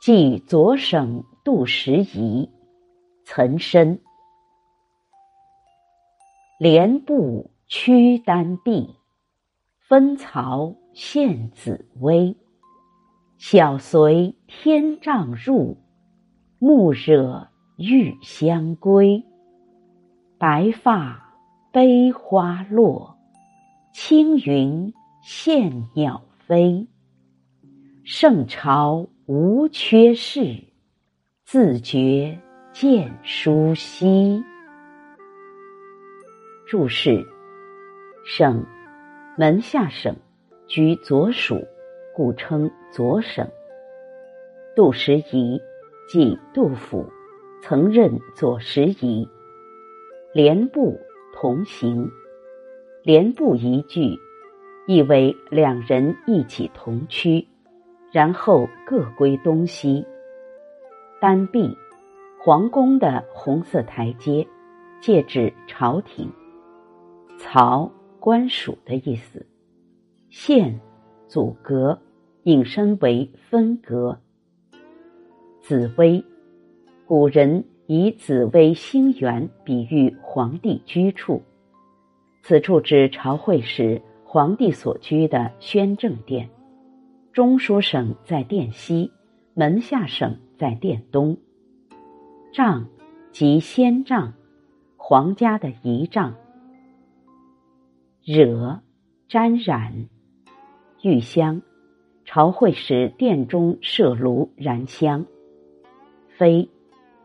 寄左省杜十遗，岑参。莲步屈丹碧，分曹献紫薇。小随天丈入，暮惹玉香归。白发悲花落，青云羡鸟飞。圣朝无缺事，自觉见书稀。注释：省，门下省，居左属，故称左省。杜十遗，即杜甫，曾任左拾遗。连步同行，连步一句，意为两人一起同趋，然后各归东西。丹壁，皇宫的红色台阶，借指朝廷。曹官署的意思，县阻隔，引申为分隔。紫薇，古人以紫薇星垣比喻皇帝居处，此处指朝会时皇帝所居的宣政殿。中书省在殿西，门下省在殿东。帐即仙帐，皇家的仪仗。惹，沾染，玉香，朝会时殿中设炉燃香。飞，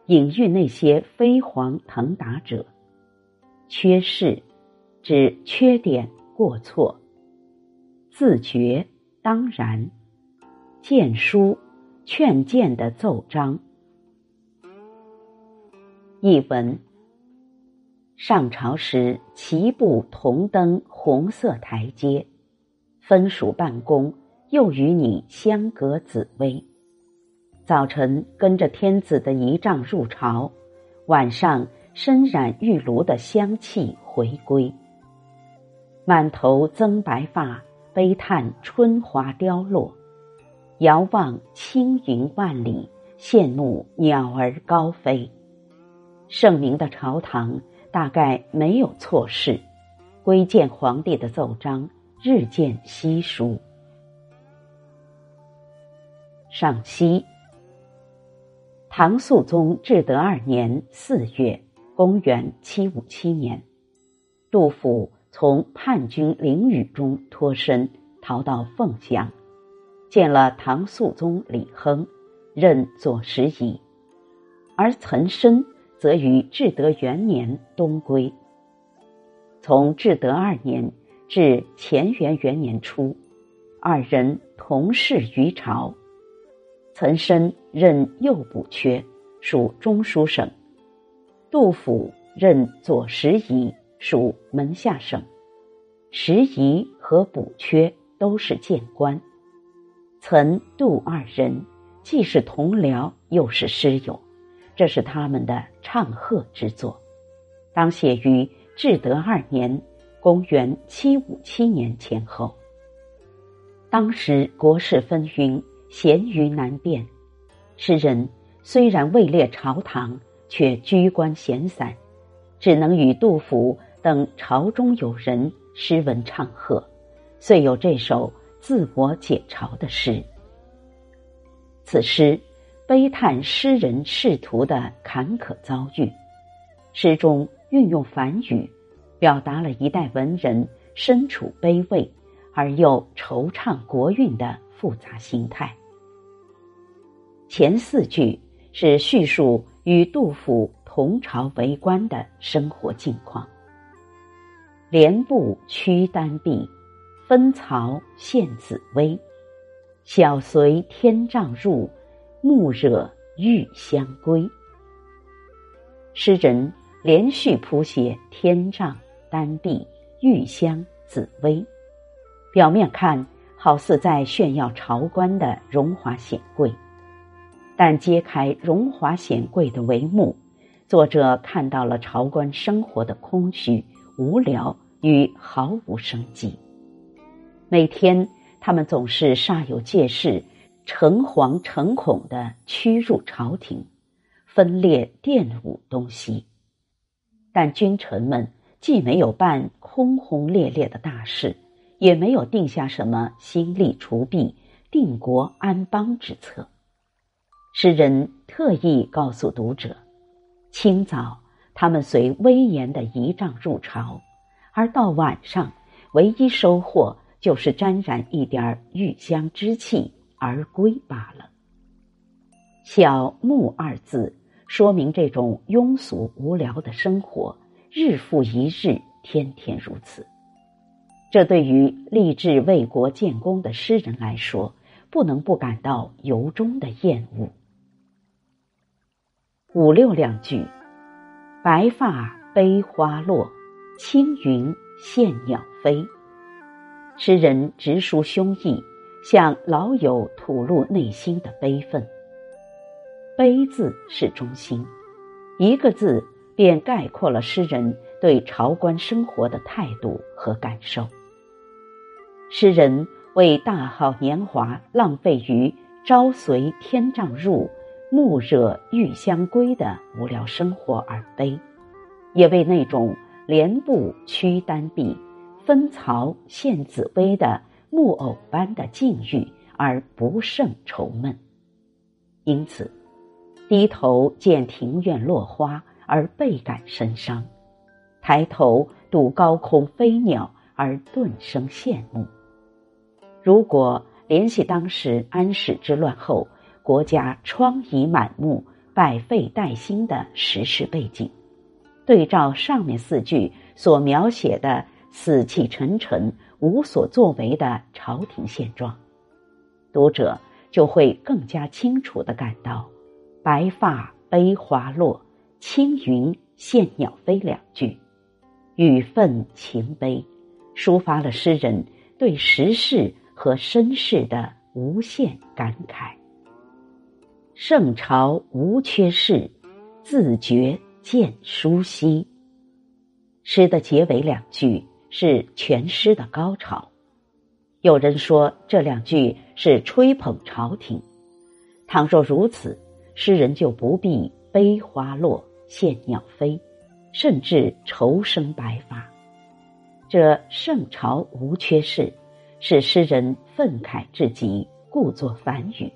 隐喻那些飞黄腾达者。缺失，指缺点过错。自觉，当然。谏书，劝谏的奏章。译文。上朝时，齐步同登红色台阶，分属办公，又与你相隔紫薇。早晨跟着天子的仪仗入朝，晚上身染玉炉的香气回归。满头增白发，悲叹春华凋落；遥望青云万里，羡慕鸟儿高飞。圣明的朝堂。大概没有错事，归建皇帝的奏章日渐稀疏。赏析：唐肃宗至德二年四月（公元七五七年），杜甫从叛军凌雨中脱身，逃到凤翔，见了唐肃宗李亨，任左拾遗，而岑参。则于至德元年东归。从至德二年至乾元元年初，二人同事于朝。岑参任右补阙，属中书省；杜甫任左拾遗，属门下省。拾遗和补缺都是谏官。岑、杜二人既是同僚，又是师友。这是他们的唱和之作，当写于至德二年（公元757年）前后。当时国事纷纭，咸鱼难辨，诗人虽然位列朝堂，却居官闲散，只能与杜甫等朝中有人诗文唱和，遂有这首自我解嘲的诗。此诗。悲叹诗人仕途的坎坷遭遇，诗中运用梵语，表达了一代文人身处卑微而又惆怅国运的复杂心态。前四句是叙述与杜甫同朝为官的生活境况。莲步屈丹壁，分曹献紫薇，小随天丈入。暮惹玉香归。诗人连续谱写天帐、丹壁、玉香、紫薇，表面看好似在炫耀朝官的荣华显贵，但揭开荣华显贵的帷幕，作者看到了朝官生活的空虚、无聊与毫无生机。每天，他们总是煞有介事、诚惶诚恐的驱入朝廷，分裂玷污东西。但君臣们既没有办轰轰烈烈的大事，也没有定下什么兴利除弊、定国安邦之策。诗人特意告诉读者：清早，他们随威严的仪仗入朝，而到晚上，唯一收获。就是沾染一点玉香之气而归罢了。小木二字说明这种庸俗无聊的生活，日复一日，天天如此。这对于立志为国建功的诗人来说，不能不感到由衷的厌恶。五六两句：白发悲花落，青云羡鸟飞。诗人直抒胸臆，向老友吐露内心的悲愤。悲字是中心，一个字便概括了诗人对朝官生活的态度和感受。诗人为大好年华浪费于朝随天帐入，暮惹玉香归的无聊生活而悲，也为那种连步屈丹臂。分曹献紫薇的木偶般的境遇而不胜愁闷，因此低头见庭院落花而倍感深伤，抬头睹高空飞鸟而顿生羡慕。如果联系当时安史之乱后国家疮痍满目、百废待兴的时事背景，对照上面四句所描写的。死气沉沉、无所作为的朝廷现状，读者就会更加清楚的感到“白发悲花落，青云羡鸟飞”两句，语愤情悲，抒发了诗人对时事和身世的无限感慨。圣朝无缺事，自觉见舒息。诗的结尾两句。是全诗的高潮。有人说这两句是吹捧朝廷。倘若如此，诗人就不必悲花落，羡鸟飞，甚至愁生白发。这圣朝无缺事，使诗人愤慨至极，故作反语。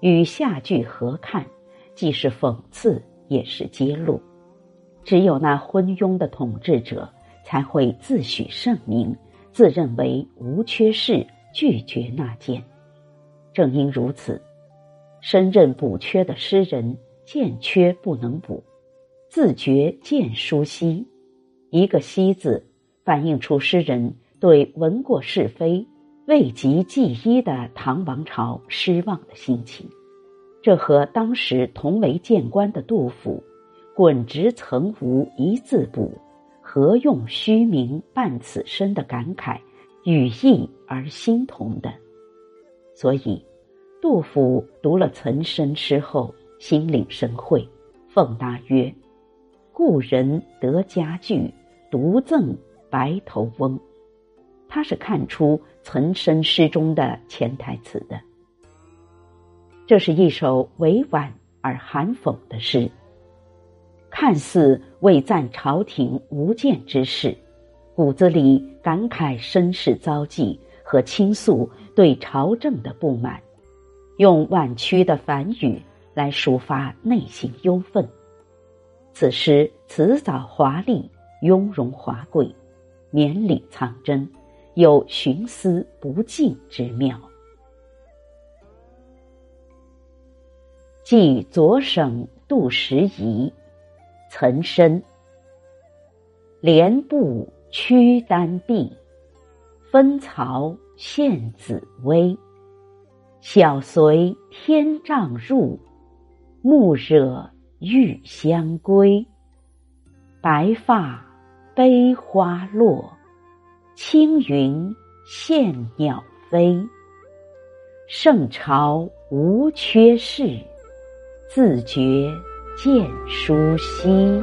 与下句合看，既是讽刺，也是揭露。只有那昏庸的统治者。才会自诩圣明，自认为无缺事，拒绝纳谏。正因如此，身任补缺的诗人见缺不能补，自觉见疏稀。一个“稀”字，反映出诗人对闻过是非、未及记一的唐王朝失望的心情。这和当时同为谏官的杜甫“滚直曾无一字补”。何用虚名伴此身的感慨，语意而心同的。所以，杜甫读了岑参诗后，心领神会，奉答曰：“故人得佳句，独赠白头翁。”他是看出岑参诗中的潜台词的。这是一首委婉而含讽的诗。看似为赞朝廷无间之事，骨子里感慨身世遭际和倾诉对朝政的不满，用婉曲的反语来抒发内心忧愤。此诗辞藻华丽，雍容华贵，绵里藏针，有寻思不尽之妙。即左省杜十遗。岑参，连步屈单臂，分曹献紫薇。小随天帐入，暮惹玉香归。白发悲花落，青云羡鸟飞。圣朝无缺事，自觉。见书兮。